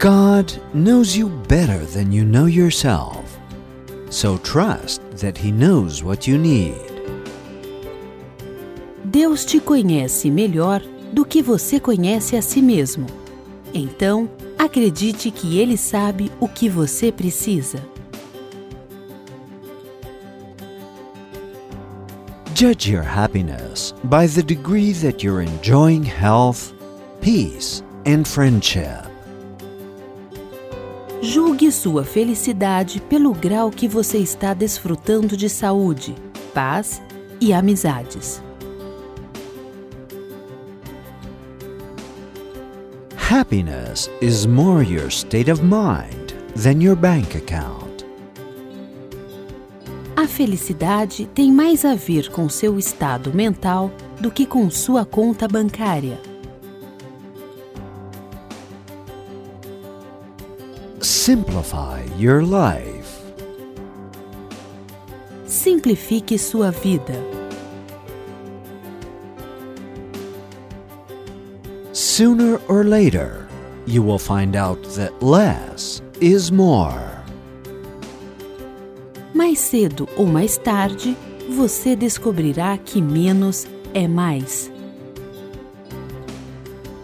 God knows you better than you know yourself, so trust that He knows what you need. Deus te conhece melhor do que você conhece a si mesmo. Então, acredite que Ele sabe o que você precisa. Judge your happiness by the degree that you're enjoying health, peace, and friendship. Julgue sua felicidade pelo grau que você está desfrutando de saúde, paz e amizades. Happiness is more your state of mind than your bank account. A felicidade tem mais a ver com seu estado mental do que com sua conta bancária. Simplify your life. Simplifique sua vida. Sooner or later, you will find out that less is more. Mais cedo ou mais tarde, você descobrirá que menos é mais.